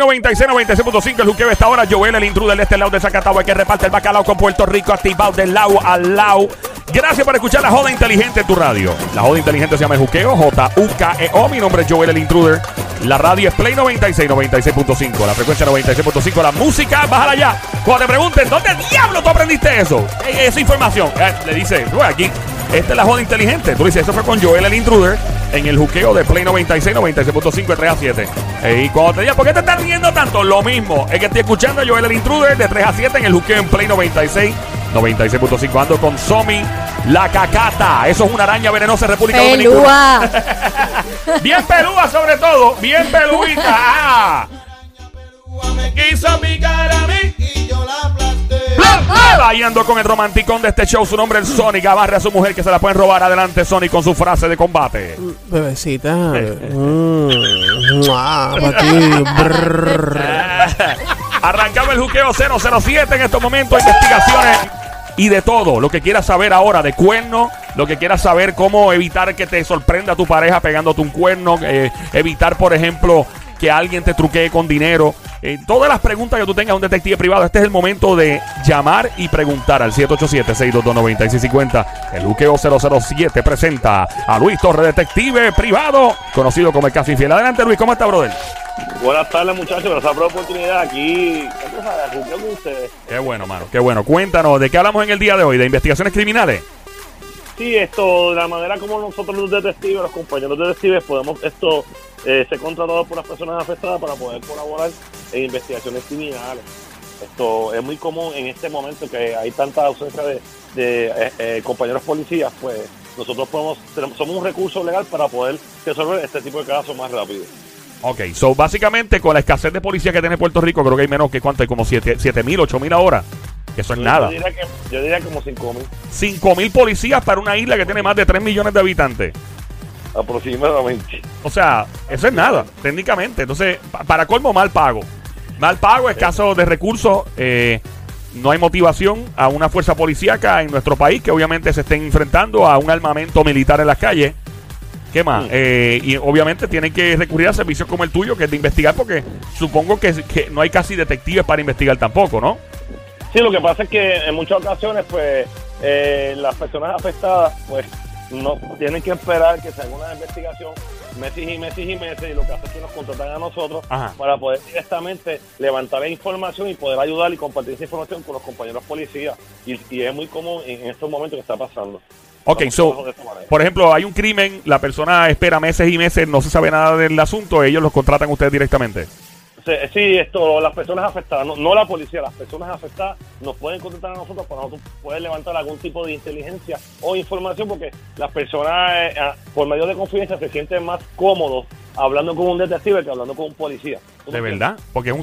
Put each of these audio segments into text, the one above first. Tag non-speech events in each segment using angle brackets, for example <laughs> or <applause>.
Play 96, 96.5. El juqueo esta hora. Joel, el intruder de este lado de Zacatau, que reparte el bacalao con Puerto Rico, activado del lado al lado. Gracias por escuchar la joda inteligente en tu radio. La joda inteligente se llama el juqueo, J-U-K-E-O. Mi nombre es Joel, el intruder. La radio es Play 96, 96.5. La frecuencia 96.5. La música, bájala ya. Cuando te pregunten, ¿dónde diablo tú aprendiste eso? Eh, Esa información. Eh, le dice, "Bueno, aquí, esta es la joda inteligente. Tú dices, eso fue con Joel, el intruder, en el juqueo de Play 96, 96.5, de 3 a 7. Eh, y cuando te digan, ¿por qué te estás riendo tanto? Lo mismo. Es que estoy escuchando a Joel, el intruder, de 3 a 7 en el juqueo en Play 96, 96.5. Ando con Somi, la cacata. Eso es una araña venenosa en República Dominicana. Pelúa. <laughs> Bien pelúa sobre todo, bien peludita. Ah. Quiso picar a mí. Y yo la aplasté. Ahí ando con el romanticón de este show, su nombre es Sonic. Abarre a su mujer que se la pueden robar adelante, Sonic, con su frase de combate. Bebecita. <laughs> Mm, mua, pa' ti. Brrr. Arrancamos el juqueo 007 en estos momentos, investigaciones y de todo. Lo que quieras saber ahora de cuerno, lo que quieras saber cómo evitar que te sorprenda tu pareja pegándote un cuerno, eh, evitar, por ejemplo, que alguien te truquee con dinero. Eh, todas las preguntas que tú tengas a un detective privado, este es el momento de llamar y preguntar al 787-622-9650. El Juqueo 007 presenta a Luis Torre, detective privado, conocido como el caso infiel. Adelante, Luis, ¿cómo está, brother? Buenas tardes, muchachos. Gracias por la oportunidad. Aquí. Qué bueno, mano, qué bueno. Cuéntanos, ¿de qué hablamos en el día de hoy? ¿De investigaciones criminales? Sí, esto, de la manera como nosotros los detectives, los compañeros detectives, podemos esto eh, ser contratados por las personas afectadas para poder colaborar en investigaciones criminales. Esto es muy común en este momento que hay tanta ausencia de, de, eh, eh, compañeros policías, pues nosotros podemos, tenemos- somos un recurso legal para poder resolver este tipo de casos más rápido. Ok, so básicamente con la escasez de policía que tiene Puerto Rico, creo que hay menos que cuánto, hay como 7 mil, 8 mil ahora. Que eso es Yo nada. diría, que, yo diría como 5 mil 5 mil policías para una isla que tiene más de 3 millones de habitantes. Aproximadamente. O sea, eso es nada, técnicamente. Entonces, pa- para colmo, mal pago. Mal pago, escaso de recursos. eh, no hay motivación a una fuerza policíaca en nuestro país que obviamente se estén enfrentando a un armamento militar en las calles. ¿Qué más? Mm. Eh, y obviamente tienen que recurrir a servicios como el tuyo, que es de investigar, porque supongo que, que no hay casi detectives para investigar tampoco, ¿no? Sí, lo que pasa es que en muchas ocasiones, pues, eh, las personas afectadas, pues, no tienen que esperar que se haga una investigación meses y meses y meses, y lo que hace es que nos contratan a nosotros Ajá. para poder directamente levantar la información y poder ayudar y compartir esa información con los compañeros policías. Y, y es muy común en estos momentos que está pasando. Ok, so, por ejemplo, hay un crimen, la persona espera meses y meses, no se sabe nada del asunto, ellos los contratan ustedes directamente. Sí, sí, esto, las personas afectadas, no, no la policía, las personas afectadas nos pueden contactar a nosotros para nosotros poder levantar algún tipo de inteligencia o información porque las personas eh, ah, por medio de confianza se sienten más cómodos hablando con un detective que hablando con un policía. ¿Tú me De entiendes? verdad, porque un,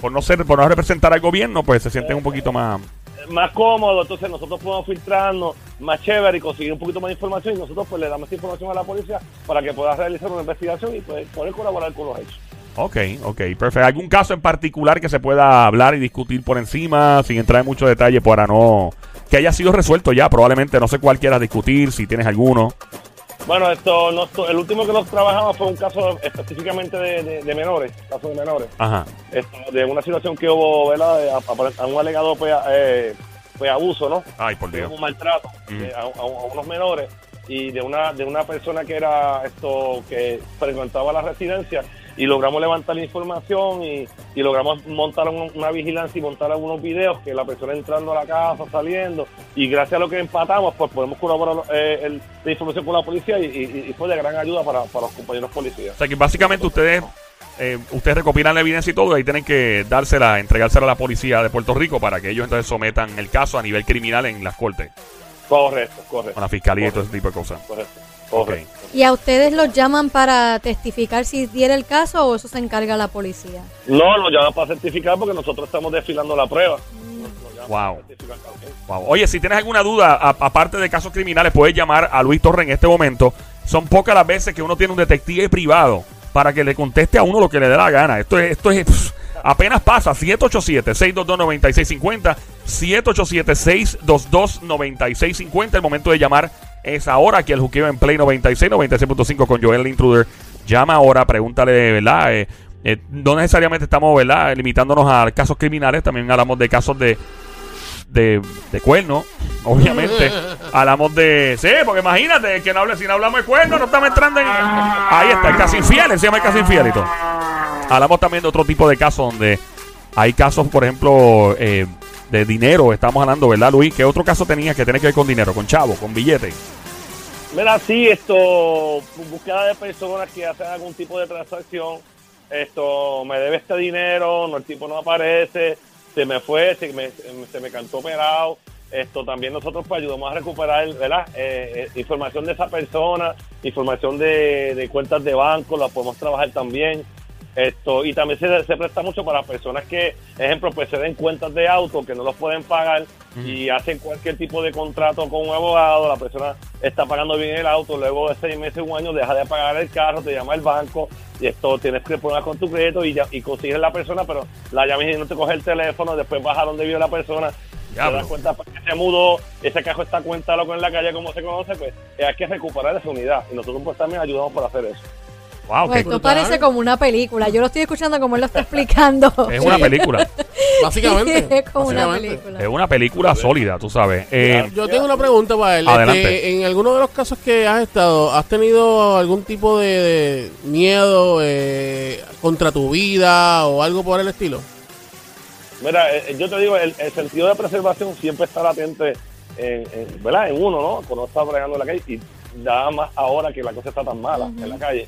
por no ser, por no representar al gobierno, pues se sienten un poquito más. Más cómodo, entonces nosotros podemos filtrarnos más chévere y conseguir un poquito más de información y nosotros pues le damos esa información a la policía para que pueda realizar una investigación y pues, poder colaborar con los hechos. Ok, ok, perfecto. ¿Algún caso en particular que se pueda hablar y discutir por encima, sin entrar en mucho detalle para no que haya sido resuelto ya? Probablemente no sé cuál quieras discutir, si tienes alguno. Bueno, esto, no- el último que nos trabajamos fue un caso específicamente de, de- de menores, caso de menores, Ajá. esto, de una situación que hubo, ¿verdad? De- a, a- a un alegado pues, eh, pues, abuso, ¿no? Ay, por Dios. un maltrato Mm. eh, a unos menores y de una de una persona que era esto que frecuentaba la residencia y logramos levantar la información y, y logramos montar un- una vigilancia y montar algunos videos que la persona entrando a la casa, saliendo y gracias a lo que empatamos pues podemos colaborar eh, el- la información con la policía y, y- y fue de gran ayuda para, para los compañeros policías. O sea que básicamente ustedes eh, ustedes recopilan la evidencia y todo, y ahí tienen que dársela, entregársela a la policía de Puerto Rico para que ellos entonces sometan el caso a nivel criminal en las cortes, Correcto, correcto. con la fiscalía y todo ese tipo de cosas. Correcto, ¿Y a ustedes los llaman para testificar si diera el caso o eso se encarga la policía? No, nos llaman para certificar porque nosotros estamos desfilando la prueba. Wow. ok. Wow. Oye, si tienes alguna duda, aparte de casos criminales, puedes llamar a Luis Torre en este momento. Son pocas las veces que uno tiene un detective privado para que le conteste a uno lo que le dé la gana. Esto es, esto es pff, apenas pasa. 787-622-9650. 787-622-9650. El momento de llamar es ahora. Aquí el juqueo en Play 96, 96.5 con Joel el Intruder. Llama ahora, pregúntale, ¿verdad? Eh, eh, no necesariamente estamos, ¿verdad?, limitándonos a casos criminales, también hablamos de casos de, de, de cuernos, <laughs> obviamente. <laughs> hablamos de. Sí, porque imagínate, que no hable, si no hablamos de cuernos, no estamos entrando en. Ahí está, el caso infiel, se llama el caso infiel y todo. Hablamos también de otro tipo de casos donde hay casos, por ejemplo, eh, de dinero, estamos hablando, ¿verdad, Luis? ¿Qué otro caso tenía que tener que ver con dinero, con chavo, con billete? Mira, sí, esto, búsqueda de personas que hacen algún tipo de transacción, esto, me debe este dinero, no, el tipo no aparece, se me fue, se me, se me cantó operado, esto también nosotros pues ayudamos a recuperar, ¿verdad? Eh, eh, información de esa persona, información de, de cuentas de banco, la podemos trabajar también. Esto, y también se, se presta mucho para personas que, ejemplo, pues se den cuentas de auto que no los pueden pagar y hacen cualquier tipo de contrato con un abogado, la persona está pagando bien el auto, luego de seis meses, un año, deja de pagar el carro, te llama el banco y esto tienes que poner con tu crédito y, ya, y consigues la persona, pero la llamas y no te coge el teléfono, después vas a donde vive la persona, Diablo. te das cuenta pues, que se mudó, ese cajo está cuenta loco en la calle, como se conoce, pues hay que recuperar esa unidad y nosotros pues también ayudamos para hacer eso. Wow, Pues esto parece como una película. Yo lo estoy escuchando como él lo está explicando. <laughs> es una película. <laughs> Básicamente. es como una película. Es una película sólida, tú sabes. Eh, Yo tengo una pregunta para él. Adelante. Este, en alguno de los casos que has estado, ¿has tenido algún tipo de, de miedo eh, contra tu vida o algo por el estilo? Mira, eh, yo te digo, el, el sentido de preservación siempre está latente en, en- ¿verdad? en uno, ¿no? Cuando está bregando en la calle y nada más ahora que la cosa está tan mala en la calle.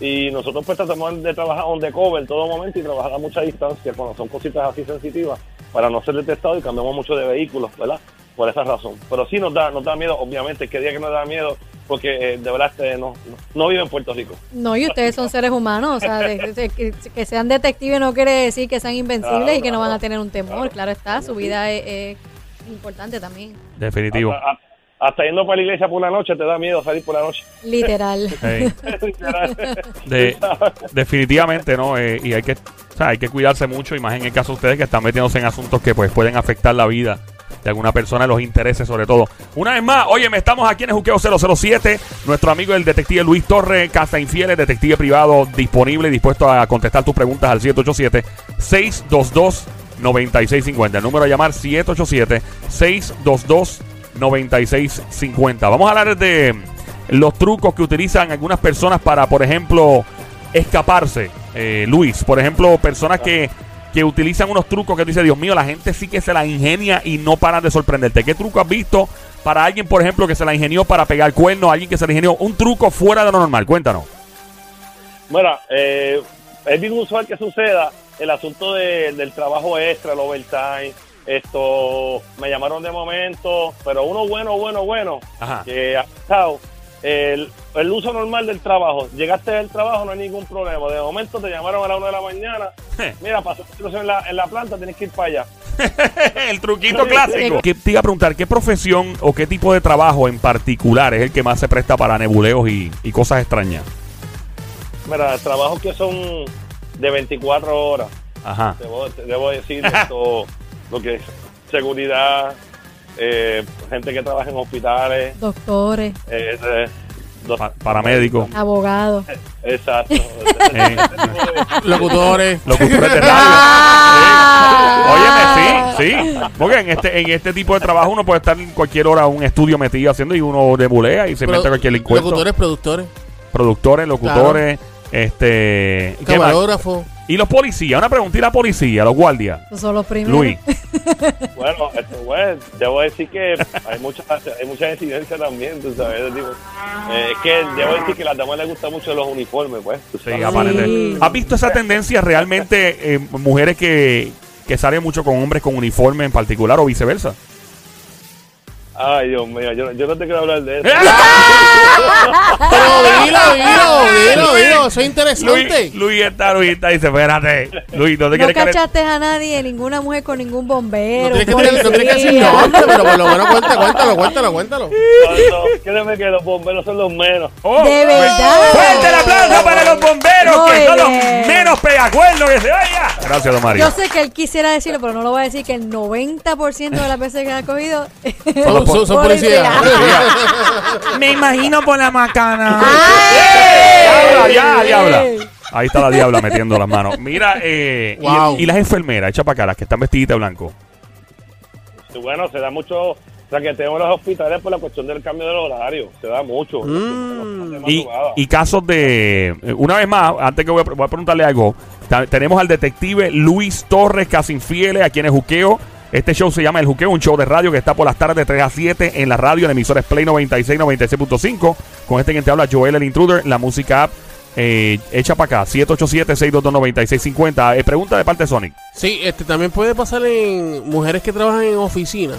Y nosotros pues tratamos de trabajar on the cover en todo momento y trabajar a mucha distancia cuando son cositas así sensitivas para no ser detectados y cambiamos mucho de vehículos, ¿verdad? Por esa razón. Pero sí nos da, nos da miedo, obviamente, que día que nos da miedo porque eh, de verdad este, no, no, no vive en Puerto Rico. No, y ustedes son seres humanos. O sea, de- de- que, que sean detectives no quiere decir que sean invencibles Claro, y que no van a tener un temor. Claro. Claro está, su vida es, es importante también. definitivo. Hasta, a- hasta yendo para la iglesia por la noche te da miedo salir por la noche. <laughs> Literal. De- definitivamente, ¿no? Eh, y hay que, o sea, hay que cuidarse mucho, y más en el caso de ustedes que están metiéndose en asuntos que pues pueden afectar la vida de alguna persona, los intereses sobre todo. Una vez más, oye, estamos aquí en el Juqueo 007, nuestro amigo el detective Luis Torre, Casa Infieles, detective privado, disponible y dispuesto a contestar tus preguntas al 787-622-9650. El número a llamar 787-622-9650. Vamos a hablar de los trucos que utilizan algunas personas para, por ejemplo, escaparse. Eh, Luis, por ejemplo, personas que, que utilizan unos trucos que tú dices, Dios mío, la gente sí que se la ingenia y no paran de sorprenderte. ¿Qué truco has visto para alguien, por ejemplo, que se la ingenió para pegar cuernos, alguien que se la ingenió un truco fuera de lo normal? Cuéntanos. Mira, eh, es bien usual que suceda el asunto de- del trabajo extra, el overtime. Esto, me llamaron de momento, pero uno bueno, bueno, bueno, Ajá. que ha estado. El, el uso normal del trabajo. Llegaste del trabajo, no hay ningún problema. De momento te llamaron a la una de la mañana. Mira, pasó una situación en la, en la planta, tienes que ir para allá. <laughs> el truquito clásico. Que te iba a preguntar, ¿qué profesión o qué tipo de trabajo en particular es el que más se presta para nebuleos y, y cosas extrañas? Mira, trabajos que son de 24 horas. Ajá. Debo, debo decir esto, <laughs> lo que es seguridad, eh, gente que trabaja en hospitales, Doctores, eh, eh, dos- Pa- paramédico. abogados. Exacto. <laughs> Locutores. locutores de radio. <laughs> Ah. Óyeme, sí, sí. Porque en este, en este tipo de trabajo uno puede estar en cualquier hora un estudio metido haciendo y uno nebulea y se Pro- mete cualquier encuentro. Locutores, productores. Productores, locutores, este. ¿qué más? Camarógrafo. Y los policías, una pregunta, y la policía, los guardias. Esos son los primeros. Luis. <laughs> bueno, esto, bueno, debo decir que hay muchas hay mucha incidencia también, tú sabes. Digo, eh, es que debo decir que a las damas les gustan mucho los uniformes, pues. Sí. ¿Has visto esa tendencia realmente, eh, mujeres que, que salen mucho con hombres con uniforme en particular o viceversa? Ay, Dios mío, yo, yo no te quiero hablar de eso. <laughs> Pero dilo, dilo, dilo, dilo. Eso es interesante. Luis, Luis está, Luis está, dice, espérate. Luis, no te No quieres que le- cachaste a nadie, ninguna mujer con ningún bombero. No tienes que, un tener- no tienes que decir nombre, pero por lo menos cuéntalo, cuéntalo, cuéntalo, cuéntalo. No, no, créeme que los bomberos son los menos. Oh, De verdad. Fuerte el aplauso para los bomberos, Muy que son los menos pegacuernos que se vaya. Gracias, don Mario. Yo sé que él quisiera decirlo, pero no lo voy a decir que el 90% de las veces que ha cogido. Son, son, son policías. <laughs> Me imagino por la macana. <laughs> ¡Ay! Diabla, ya, diabla. Ahí está la diabla metiendo las manos. Mira, eh, y- Wow. y, las enfermeras, echa para acá, las que están vestiditas de blanco. Bueno, se da mucho, o sea, que tenemos los hospitales por la cuestión del cambio del horario. Se da mucho. Mm. Y, y casos de. eh, Una vez más, antes que voy a, voy a preguntarle algo, tenemos al detective Luis Torres Casinfieles, a quien es Juqueo. Este show se llama El Juqueo, un show de radio que está por las tardes de 3 a 7 en la radio, en emisores Play 96, 96.5. Con este que te habla Joel el Intruder, la música app. Eh, echa para acá, 787-622-9650. Eh, pregunta de parte de Sonic. Sí, este también puede pasar en mujeres que trabajan en oficina.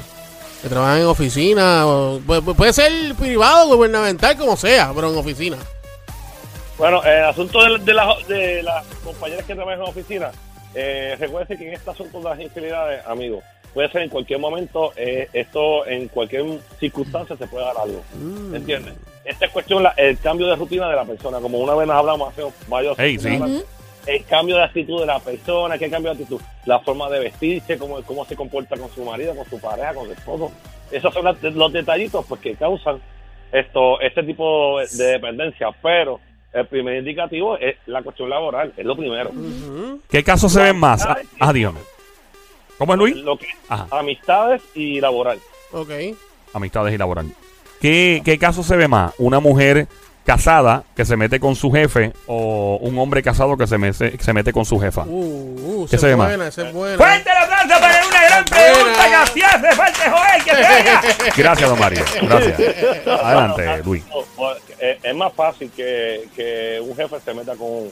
Que trabajan en oficina. o- puede, puede ser privado, gubernamental, como sea, pero en oficina. Bueno, el asunto de, de, las- de las compañeras que trabajan en oficina, eh, recuerden que en este asunto de las infidelidades, amigos, puede ser en cualquier momento, eh, esto en cualquier circunstancia se puede dar algo. Mm. ¿Entiendes? Esta es cuestión, la- el cambio de rutina de la persona, como una vez nos hablamos hace varios Hey, sí. El cambio de actitud de la persona, qué cambio de actitud, la forma de vestirse, cómo, cómo se comporta con su marido, con su pareja, con su esposo. Esos son las- los detallitos pues, que causan esto, este tipo de dependencia. Pero el primer indicativo es la cuestión laboral, es lo primero. ¿Qué casos se ven más? Ah, ah, dígame. ¿Cómo es Luis? Lo que Ajá. amistades y laboral. Ok. amistades y laboral. ¿Qué, ¿Qué caso se ve más? ¿Una mujer casada que se mete con su jefe o un hombre casado que se, mece- que se mete con su jefa? Uh, uh, ¿Qué se ve es más? buena, esa es buena. ¡Fuerte el aplauso para una gran pregunta que así hace falta, Joel, que se! <laughs> Gracias, don Mario. Gracias. Adelante, Bueno, Luis. eh, Es más fácil que, que un jefe se meta con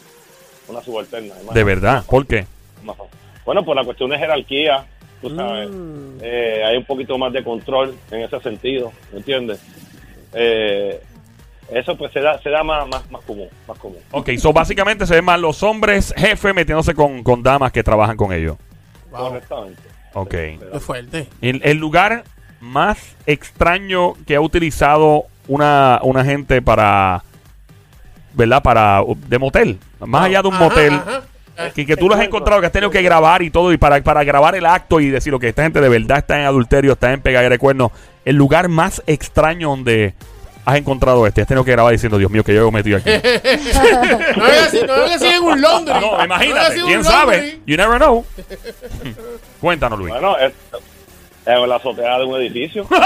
una subalterna. es más De verdad, ¿por qué? más fácil. Bueno, por la cuestión de jerarquía, tú sabes, Mm. eh, hay un poquito más de control en ese sentido, ¿me entiendes? Eh, eso pues se da, se da más, más, más común, más común. Ok, so básicamente se ven más los hombres jefes metiéndose con, con damas que trabajan con ellos. Wow, Correctamente. Ok. qué fuerte. El, el lugar más extraño que ha utilizado una, una gente para, ¿verdad? Para, de motel. Más allá de un Ajá, motel. ajá. Que, que tú lo has encontrado, que has tenido que grabar y todo, y para, para grabar el acto y decir lo que esta gente de verdad está en adulterio, está en pegadera de cuernos. El lugar más extraño donde has encontrado este, has tenido que grabar diciendo, Dios mío, que yo he metido aquí. <laughs> No así, no así en un Londres. no, imagínate, en quién sabe. You never know. <laughs> Cuéntanos, Luis. Bueno, es, es la azotea de un edificio. <laughs>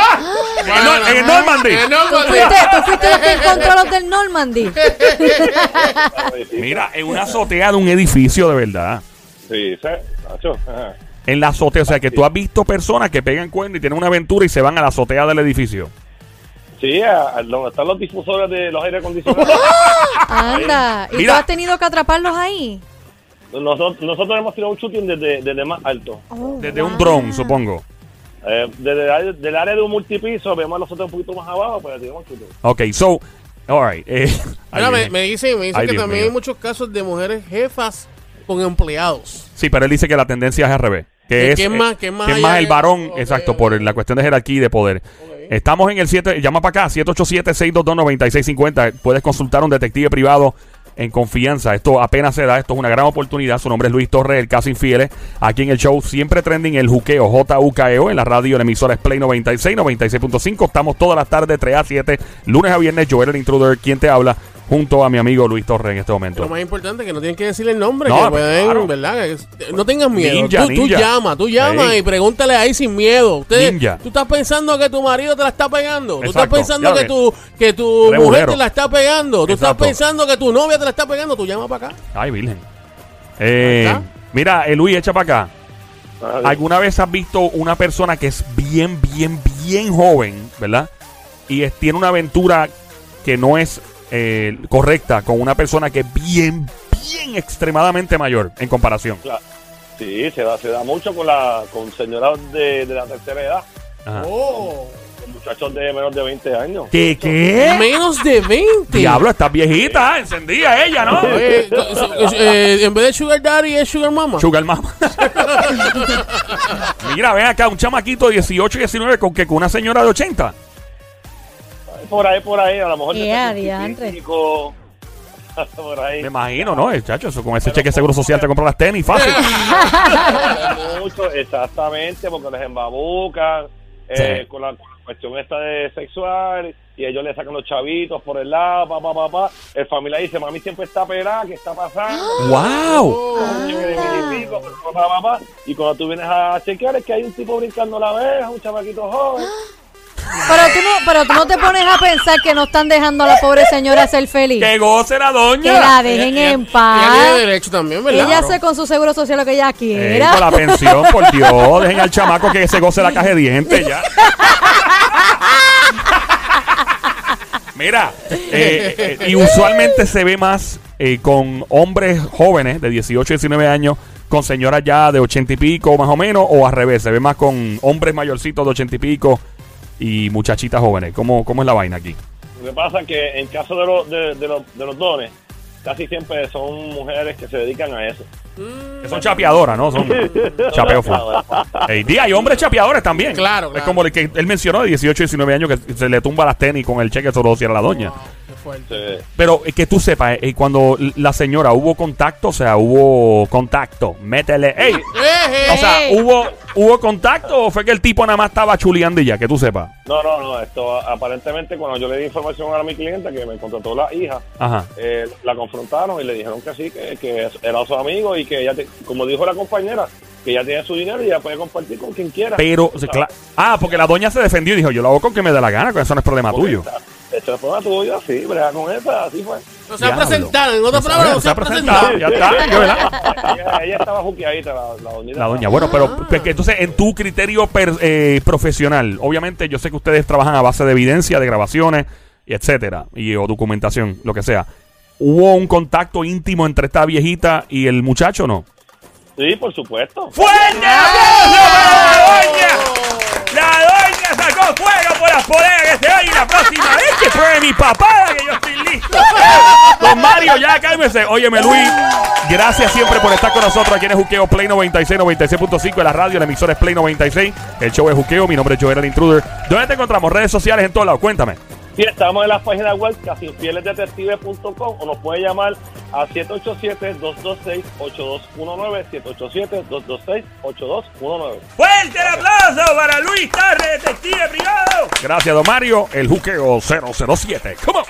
En el Nor- en el Normandy. En el ¿Tú Normandy. fuiste, tú fuiste los que encontró los del Normandy. Mira, en una azotea de un edificio de verdad. Sí, sí. En la azotea, o sea que tú has visto personas que pegan cuernos y tienen una aventura y se van a la azotea del edificio. Sí, a- a donde están los difusores de los aire acondicionados. <laughs> Anda. ¿Y Mira. tú has tenido que atraparlos ahí? nosotros, nosotros hemos tirado un shooting desde, desde más alto. Oh, Desde un wow. dron, supongo. Eh, desde el área, del área de un multipiso, vemos a los otros un poquito más abajo, pues tiramos shooting. Ok, so, alright. Eh, <laughs> ay, Mira, me, me dicen, me dicen Ay, que Dios también mío. hay muchos casos de mujeres jefas con empleados. Sí, pero él dice que la tendencia es al revés. Que es, es eh, más- es más que es allá más el varón, ok, exacto, ok. por la cuestión de jerarquía y de poder. Estamos en el 7, llama para acá, 787-622-9650. Puedes consultar a un detective privado en confianza. Esto apenas se da, esto es una gran oportunidad. Su nombre es Luis Torres, el caso infieles. Aquí en el show siempre trending el juqueo, J-U-K-E-O, en la radio, en emisora Play 96, 96.5. Estamos todas las tardes, 3 a 7, lunes a viernes. Joel el intruder, quien te habla, junto a mi amigo Luis Torres en este momento. Lo más importante es que no tienen que decirle el nombre, No, que pero pueden, claro. ¿verdad? Que- No tengas miedo. Ninja, tú, tú ninja. llama, tú llama y pregúntale ahí sin miedo. Usted- Ninja. Tú estás pensando que tu marido te la está pegando. Tú Exacto, estás pensando que tu, que tu Rebulero. mujer te la está pegando. Tú Exacto. estás pensando que tu novia te la está pegando. Tú llama para acá. Ay, Virgen. Eh, mira, eh, Luis, echa para acá. ¿Alguna vez has visto una persona que es bien, bien, bien joven, ¿verdad? Y es- tiene una aventura que no es eh, correcta con una persona que es bien, bien extremadamente mayor en comparación. Claro. Sí, se da, se da mucho con la con señoras de, de la tercera edad, Ajá. Oh. con muchachos de menos de 20 años. ¿Qué, qué? Menos de 20. Diablo, estás viejita, encendía ella, ¿no? <laughs> Eh, eh, eh, en vez de Sugar Daddy es Sugar Mama. Sugar Mama. <laughs> Mira, ven acá, un chamaquito de 18 y 19 con que con una señora de 80. Por ahí, por ahí, a lo mejor. 75, diantre. <laughs> por ahí. Me imagino, ¿no? Eh, Chacho, eso con ese cheque de seguro social te compra las tenis fácil. <laughs> mucho, exactamente, porque les embabucan. Eh, Sí. con, la, cuestión esta de sexual y ellos le sacan los chavitos por el lado, pa, pa, pa, pa. El familiar dice, mami siempre está pelada, ¿qué está pasando? ¡Wow! Y pico, pa, pa, pa, pa. Y cuando tú vienes a chequear es que hay un tipo brincando la abeja, un chamaquito joven. <gasps> <gasps> Pero tú, no, pero tú no te pones a pensar que no están dejando a la pobre señora ser feliz. ¡Que goce la Que doña! la dejen Ella- en Ella tiene paz. derecho también, ¿verdad? Ella hace con su seguro social lo que ella Ey, quiera. con la pensión, <laughs> por Dios. Dejen al chamaco que se goce la caja de dientes ya. Mira, eh, eh, y usualmente se ve más eh, con hombres jóvenes de 18 y 19 años, con señoras ya de 80 y pico más o menos, o al revés, se ve más con hombres mayorcitos de 80 y pico y muchachitas jóvenes. ¿Cómo, cómo es la vaina aquí? Lo que pasa es que en caso de, los de, de los, de los dones, casi siempre son mujeres que se dedican a eso. Que son chapeadoras, ¿no? Son <laughs> chapeo full. Ey, di, hay hombres chapeadores también. Claro, Es como el que él mencionó de 18 y 19 años que se le tumba las tenis con el cheque solo si era la doña. Wow, fuerte. Sí. Pero eh, que tú sepas, eh, cuando la señora hubo contacto, o sea, hubo contacto, métele. ¡Ey! Eh, O sea. ¿hubo, ¿hubo contacto o fue que el tipo nada más estaba chuleando y ya? Que tú sepas. No, no, no. Esto aparentemente cuando yo le di información a mi cliente que me contrató la hija, Ajá. eh, la confrontaron y le dijeron que sí, que, que era su amigo y que ella, te- como dijo la compañera, que ella tiene su dinero y ella puede compartir con quien quiera. Pero, o sea, cla- ah, porque la doña se defendió y dijo, yo lo hago con que me dé la gana, que eso no es problema tuyo. Esto es problema tuyo, sí, brega con esa, así fue. No se ha presentado, en otras No palabras, no se ha presentado. Ya está, ¿verdad? ella, ella estaba juqueadita, la, la doñita. La doña, bueno, pero porque entonces en tu criterio per- eh, profesional, obviamente yo sé que ustedes trabajan a base de evidencia, de grabaciones, y etcétera, y o documentación, lo que sea. ¿Hubo un contacto íntimo entre esta viejita y el muchacho o no? Sí, por supuesto. ¡Fuerte aplauso para la doña! La sacó fuego por las que se oye y la próxima vez que fue mi papá que yo estoy listo. Don Mario, ya cálmese. Óyeme, Luis, gracias siempre por estar con nosotros aquí en el Juqueo Play 96, 96.5 en la radio, el emisor es Play 96. El show es Juqueo, mi nombre es Joel el Intruder. ¿Dónde te encontramos? Redes sociales en todos lados, cuéntame. Sí, estamos en la página web casinfieles.detective.com o nos puede llamar a 787-226-8219, 787-226-8219. ¡Fuerte el aplauso para Luis Tarre, detective privado! Gracias, don Mario, el Juqueo 007. ¡Come on!